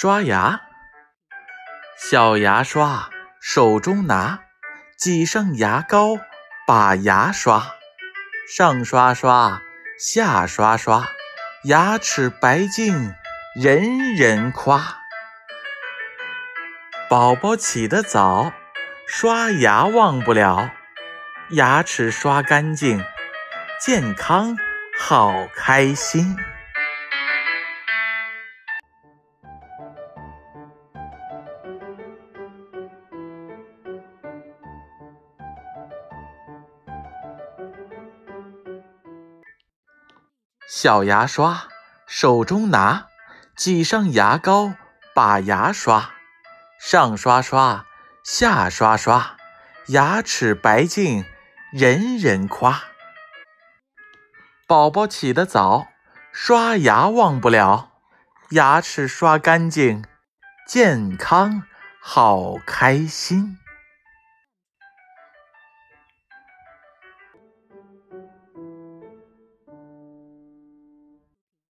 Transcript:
刷牙，小牙刷手中拿，挤上牙膏把牙刷，上刷刷，下刷刷，牙齿白净人人夸。宝宝起得早，刷牙忘不了，牙齿刷干净，健康好开心。小牙刷手中拿，挤上牙膏把牙刷，上刷刷，下刷刷，牙齿白净人人夸。宝宝起得早，刷牙忘不了，牙齿刷干净，健康好开心。